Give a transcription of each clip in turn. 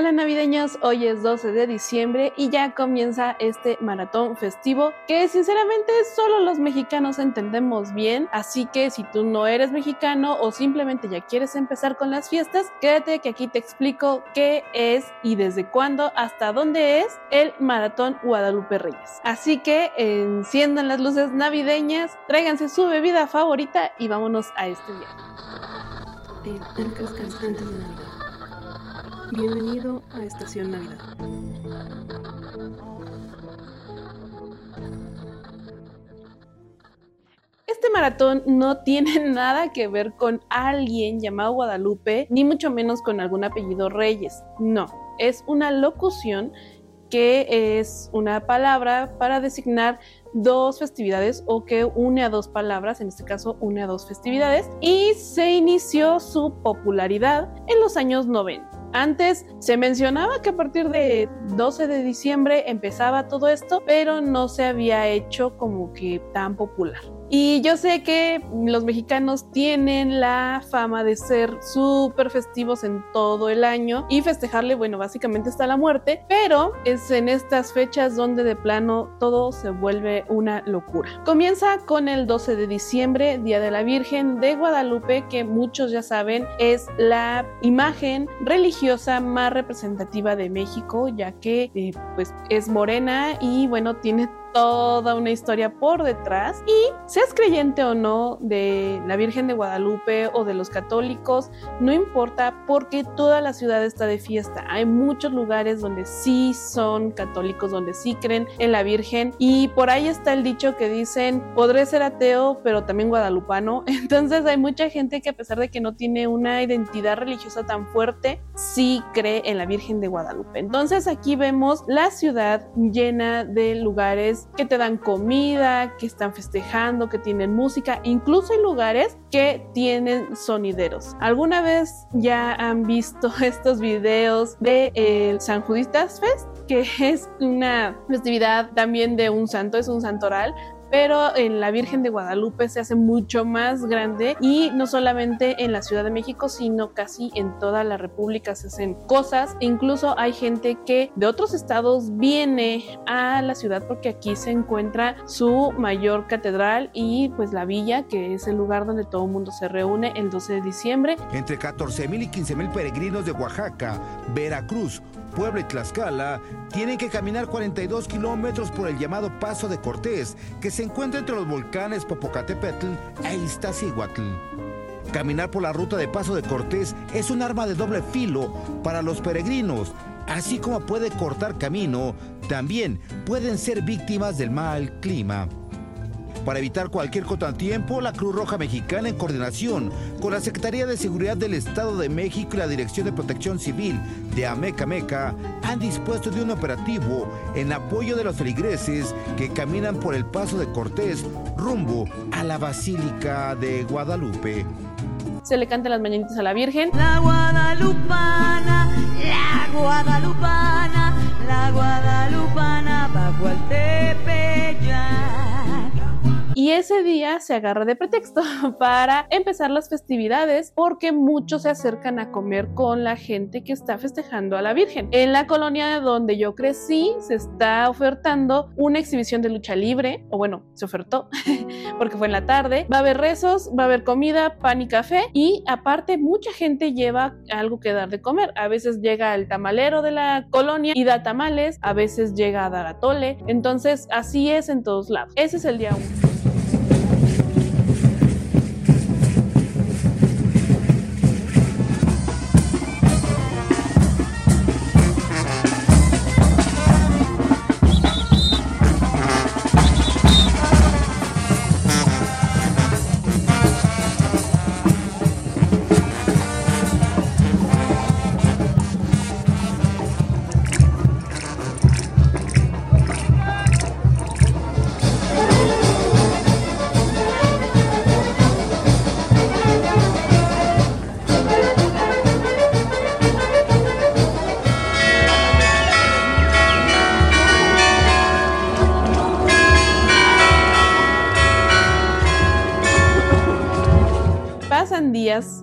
Hola navideños, hoy es 12 de diciembre y ya comienza este maratón festivo que sinceramente solo los mexicanos entendemos bien, así que si tú no eres mexicano o simplemente ya quieres empezar con las fiestas, quédate que aquí te explico qué es y desde cuándo hasta dónde es el maratón Guadalupe Reyes. Así que enciendan las luces navideñas, tráiganse su bebida favorita y vámonos a este día. Bienvenido a Estación Navidad. Este maratón no tiene nada que ver con alguien llamado Guadalupe, ni mucho menos con algún apellido Reyes. No, es una locución que es una palabra para designar dos festividades o que une a dos palabras, en este caso une a dos festividades, y se inició su popularidad en los años 90. Antes se mencionaba que a partir de 12 de diciembre empezaba todo esto, pero no se había hecho como que tan popular. Y yo sé que los mexicanos tienen la fama de ser súper festivos en todo el año y festejarle, bueno, básicamente hasta la muerte, pero es en estas fechas donde de plano todo se vuelve una locura. Comienza con el 12 de diciembre, Día de la Virgen de Guadalupe, que muchos ya saben es la imagen religiosa más representativa de México, ya que eh, pues es morena y bueno, tiene toda una historia por detrás y seas creyente o no de la Virgen de Guadalupe o de los católicos, no importa porque toda la ciudad está de fiesta. Hay muchos lugares donde sí son católicos, donde sí creen en la Virgen y por ahí está el dicho que dicen, podré ser ateo pero también guadalupano. Entonces hay mucha gente que a pesar de que no tiene una identidad religiosa tan fuerte, sí cree en la Virgen de Guadalupe. Entonces aquí vemos la ciudad llena de lugares que te dan comida, que están festejando, que tienen música, incluso hay lugares que tienen sonideros. ¿Alguna vez ya han visto estos videos de el San Juditas Fest? que es una festividad también de un santo, es un santoral, pero en la Virgen de Guadalupe se hace mucho más grande y no solamente en la Ciudad de México, sino casi en toda la República se hacen cosas. incluso hay gente que de otros estados viene a la ciudad porque aquí se encuentra su mayor catedral y pues la villa, que es el lugar donde todo el mundo se reúne el 12 de diciembre. Entre 14 mil y 15 mil peregrinos de Oaxaca, Veracruz, Puebla y Tlaxcala tienen que caminar 42 kilómetros por el llamado Paso de Cortés, que se encuentra entre los volcanes Popocatépetl e Iztaccíhuatl. Caminar por la ruta de Paso de Cortés es un arma de doble filo para los peregrinos, así como puede cortar camino, también pueden ser víctimas del mal clima. Para evitar cualquier contratiempo, la Cruz Roja Mexicana, en coordinación con la Secretaría de Seguridad del Estado de México y la Dirección de Protección Civil de Ameca Meca, han dispuesto de un operativo en apoyo de los feligreses que caminan por el paso de Cortés rumbo a la Basílica de Guadalupe. Se le cantan las mañanitas a la Virgen. La Guadalupana, la Guadalupana, la Guadalupana bajo el y ese día se agarra de pretexto para empezar las festividades porque muchos se acercan a comer con la gente que está festejando a la Virgen. En la colonia donde yo crecí se está ofertando una exhibición de lucha libre, o bueno, se ofertó porque fue en la tarde. Va a haber rezos, va a haber comida, pan y café y aparte mucha gente lleva algo que dar de comer. A veces llega el tamalero de la colonia y da tamales, a veces llega a dar atole. Entonces así es en todos lados. Ese es el día 1.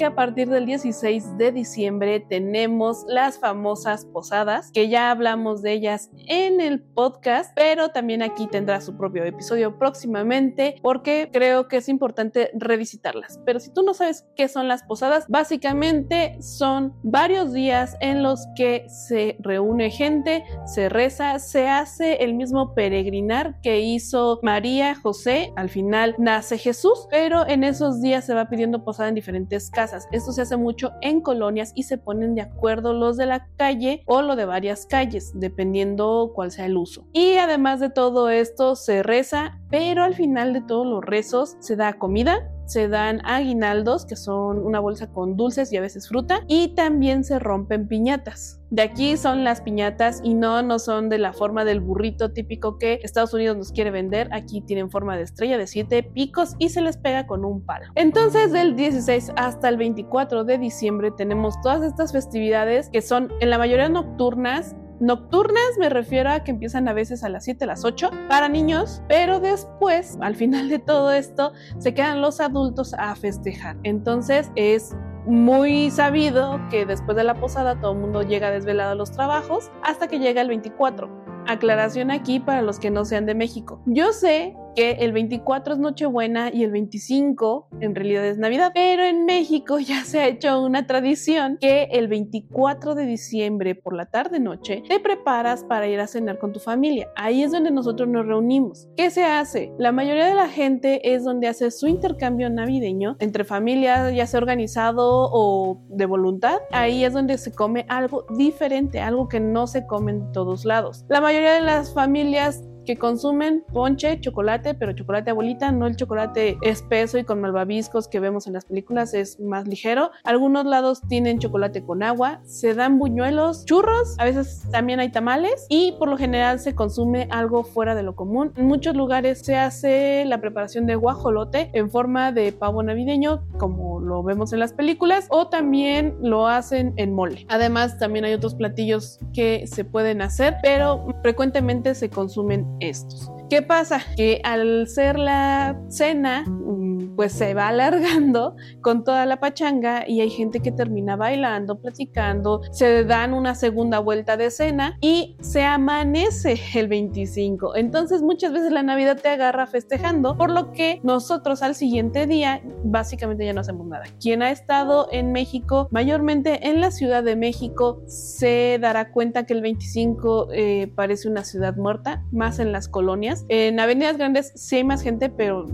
Porque a partir del 16 de diciembre tenemos las famosas posadas, que ya hablamos de ellas en el podcast, pero también aquí tendrá su propio episodio próximamente porque creo que es importante revisitarlas. Pero si tú no sabes qué son las posadas, básicamente son varios días en los que se reúne gente, se reza, se hace el mismo peregrinar que hizo María José, al final nace Jesús, pero en esos días se va pidiendo posada en diferentes casas. Esto se hace mucho en colonias y se ponen de acuerdo los de la calle o lo de varias calles, dependiendo cuál sea el uso. Y además de todo esto se reza, pero al final de todos los rezos se da comida, se dan aguinaldos, que son una bolsa con dulces y a veces fruta, y también se rompen piñatas. De aquí son las piñatas y no, no son de la forma del burrito típico que Estados Unidos nos quiere vender. Aquí tienen forma de estrella de siete picos y se les pega con un palo. Entonces, del 16 hasta el 24 de diciembre tenemos todas estas festividades que son en la mayoría nocturnas Nocturnas me refiero a que empiezan a veces a las 7, a las 8 para niños, pero después, al final de todo esto, se quedan los adultos a festejar. Entonces es muy sabido que después de la posada todo el mundo llega desvelado a los trabajos hasta que llega el 24. Aclaración aquí para los que no sean de México. Yo sé que el 24 es Nochebuena y el 25 en realidad es Navidad, pero en México ya se ha hecho una tradición que el 24 de diciembre por la tarde noche te preparas para ir a cenar con tu familia. Ahí es donde nosotros nos reunimos. ¿Qué se hace? La mayoría de la gente es donde hace su intercambio navideño entre familias, ya sea organizado o de voluntad. Ahí es donde se come algo diferente, algo que no se come en todos lados. La mayoría de las familias que consumen ponche, chocolate, pero chocolate abuelita, no el chocolate espeso y con malvaviscos que vemos en las películas, es más ligero. Algunos lados tienen chocolate con agua, se dan buñuelos, churros, a veces también hay tamales y por lo general se consume algo fuera de lo común. En muchos lugares se hace la preparación de guajolote en forma de pavo navideño, como lo vemos en las películas, o también lo hacen en mole. Además, también hay otros platillos que se pueden hacer, pero frecuentemente se consumen estos. ¿Qué pasa? Que al ser la cena, mm, pues se va alargando con toda la pachanga y hay gente que termina bailando, platicando, se dan una segunda vuelta de cena y se amanece el 25. Entonces muchas veces la Navidad te agarra festejando, por lo que nosotros al siguiente día básicamente ya no hacemos nada. Quien ha estado en México, mayormente en la Ciudad de México, se dará cuenta que el 25 eh, parece una ciudad muerta, más en las colonias en avenidas grandes sí hay más gente, pero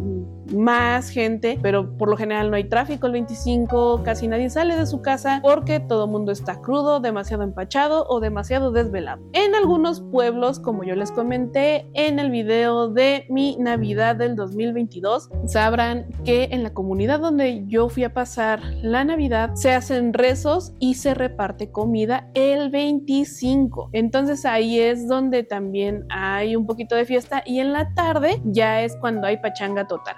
más gente, pero por lo general no hay tráfico el 25, casi nadie sale de su casa porque todo el mundo está crudo, demasiado empachado o demasiado desvelado. En algunos pueblos, como yo les comenté en el video de mi Navidad del 2022, sabrán que en la comunidad donde yo fui a pasar la Navidad se hacen rezos y se reparte comida el 25. Entonces ahí es donde también hay un poquito de fiesta y en la tarde ya es cuando hay pachanga total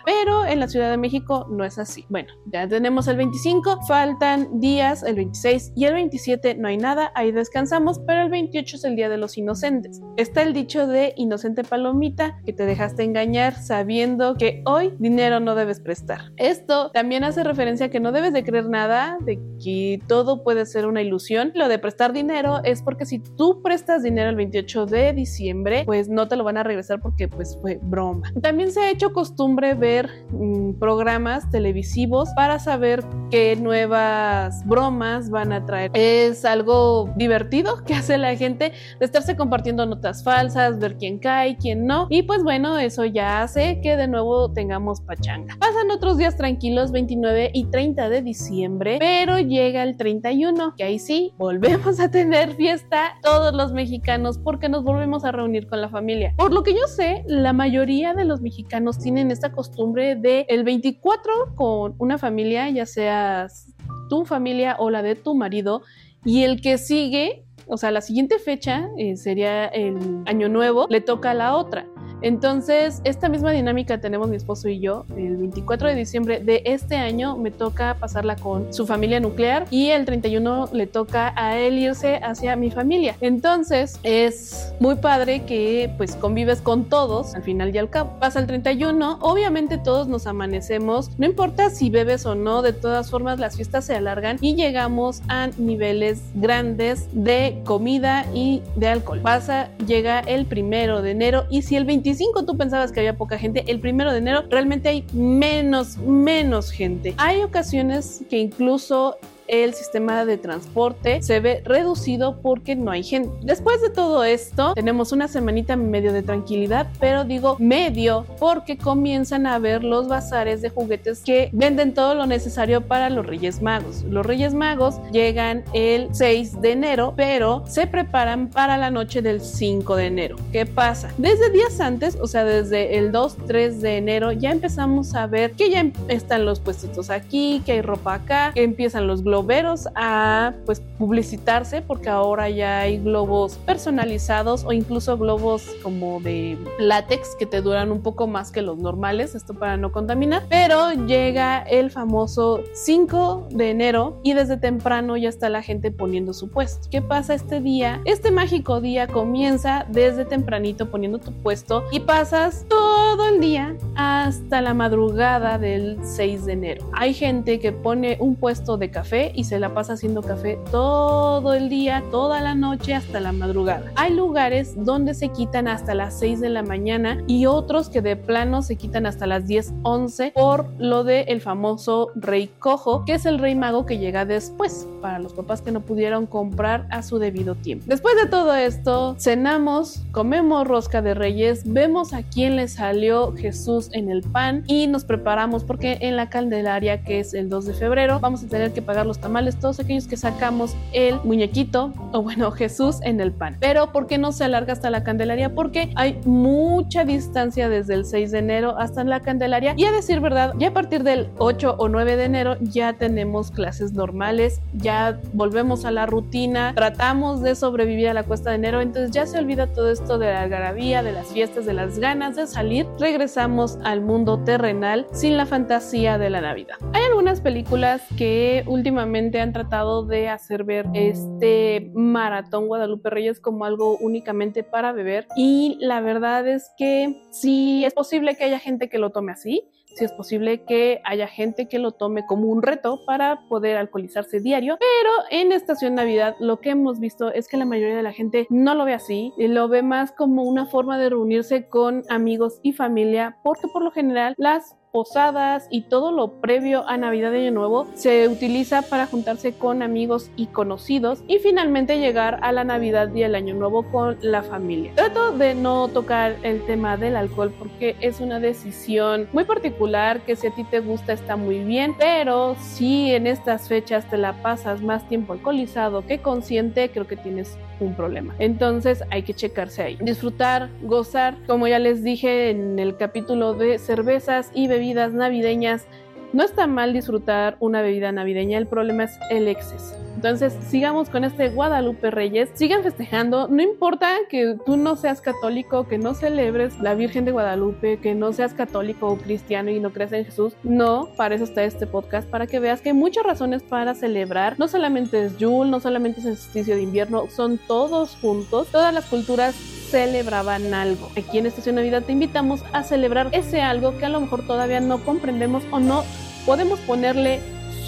en la Ciudad de México no es así. Bueno, ya tenemos el 25, faltan días, el 26 y el 27 no hay nada, ahí descansamos, pero el 28 es el Día de los Inocentes. Está el dicho de inocente palomita que te dejaste engañar sabiendo que hoy dinero no debes prestar. Esto también hace referencia a que no debes de creer nada, de que todo puede ser una ilusión. Lo de prestar dinero es porque si tú prestas dinero el 28 de diciembre, pues no te lo van a regresar porque pues fue broma. También se ha hecho costumbre ver Mm, programas televisivos para saber qué nuevas bromas van a traer. Es algo divertido que hace la gente de estarse compartiendo notas falsas, ver quién cae, quién no. Y pues bueno, eso ya hace que de nuevo tengamos pachanga. Pasan otros días tranquilos, 29 y 30 de diciembre, pero llega el 31, que ahí sí, volvemos a tener fiesta todos los mexicanos porque nos volvemos a reunir con la familia. Por lo que yo sé, la mayoría de los mexicanos tienen esta costumbre de el 24 con una familia, ya seas tu familia o la de tu marido, y el que sigue, o sea, la siguiente fecha eh, sería el año nuevo, le toca a la otra. Entonces, esta misma dinámica tenemos mi esposo y yo. El 24 de diciembre de este año me toca pasarla con su familia nuclear y el 31 le toca a él irse hacia mi familia. Entonces, es muy padre que pues convives con todos al final y al cabo. Pasa el 31, obviamente todos nos amanecemos, no importa si bebes o no, de todas formas las fiestas se alargan y llegamos a niveles grandes de comida y de alcohol. Pasa, llega el primero de enero y si el 25 tú pensabas que había poca gente, el primero de enero realmente hay menos, menos gente. Hay ocasiones que incluso el sistema de transporte se ve reducido porque no hay gente. Después de todo esto, tenemos una semanita medio de tranquilidad, pero digo medio porque comienzan a ver los bazares de juguetes que venden todo lo necesario para los Reyes Magos. Los Reyes Magos llegan el 6 de enero, pero se preparan para la noche del 5 de enero. ¿Qué pasa? Desde días antes, o sea, desde el 2, 3 de enero, ya empezamos a ver que ya están los puestitos aquí, que hay ropa acá, que empiezan los globos globeros a pues publicitarse porque ahora ya hay globos personalizados o incluso globos como de látex que te duran un poco más que los normales, esto para no contaminar, pero llega el famoso 5 de enero y desde temprano ya está la gente poniendo su puesto. ¿Qué pasa este día? Este mágico día comienza desde tempranito poniendo tu puesto y pasas todo el día hasta la madrugada del 6 de enero. Hay gente que pone un puesto de café y se la pasa haciendo café todo el día, toda la noche hasta la madrugada. Hay lugares donde se quitan hasta las 6 de la mañana y otros que de plano se quitan hasta las 10, 11 por lo de el famoso rey cojo, que es el rey mago que llega después para los papás que no pudieron comprar a su debido tiempo. Después de todo esto, cenamos, comemos rosca de reyes, vemos a quién le salió Jesús en el pan y nos preparamos porque en la Candelaria, que es el 2 de febrero, vamos a tener que pagar los tamales, todos aquellos que sacamos el muñequito o bueno, Jesús en el pan. Pero ¿por qué no se alarga hasta la Candelaria? Porque hay mucha distancia desde el 6 de enero hasta la Candelaria y a decir verdad, ya a partir del 8 o 9 de enero ya tenemos clases normales, ya volvemos a la rutina, tratamos de sobrevivir a la cuesta de enero, entonces ya se olvida todo esto de la algarabía, de las fiestas, de las ganas de salir, regresamos al mundo terrenal sin la fantasía de la Navidad. Hay algunas películas que últimamente han tratado de hacer ver este maratón Guadalupe Reyes como algo únicamente para beber. Y la verdad es que sí es posible que haya gente que lo tome así, si es posible que haya gente que lo tome como un reto para poder alcoholizarse diario, pero en estación Navidad lo que hemos visto es que la mayoría de la gente no lo ve así, lo ve más como una forma de reunirse con amigos y familia, porque por lo general las posadas y todo lo previo a Navidad y Año Nuevo se utiliza para juntarse con amigos y conocidos y finalmente llegar a la Navidad y el Año Nuevo con la familia. Trato de no tocar el tema del alcohol porque es una decisión muy particular que si a ti te gusta está muy bien, pero si en estas fechas te la pasas más tiempo alcoholizado que consciente, creo que tienes un problema. Entonces hay que checarse ahí. Disfrutar, gozar, como ya les dije en el capítulo de cervezas y bebidas navideñas, no está mal disfrutar una bebida navideña, el problema es el exceso. Entonces, sigamos con este Guadalupe Reyes, sigan festejando, no importa que tú no seas católico, que no celebres la Virgen de Guadalupe, que no seas católico o cristiano y no creas en Jesús, no, para eso está este podcast, para que veas que hay muchas razones para celebrar, no solamente es Yule, no solamente es el solsticio de invierno, son todos juntos, todas las culturas celebraban algo. Aquí en Estación Navidad te invitamos a celebrar ese algo que a lo mejor todavía no comprendemos o no podemos ponerle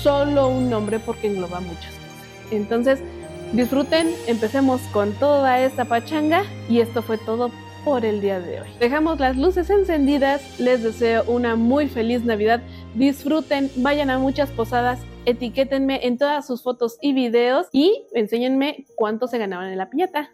solo un nombre porque engloba muchas entonces, disfruten, empecemos con toda esta pachanga y esto fue todo por el día de hoy. Dejamos las luces encendidas, les deseo una muy feliz Navidad, disfruten, vayan a muchas posadas, etiquétenme en todas sus fotos y videos y enséñenme cuánto se ganaban en la piñata.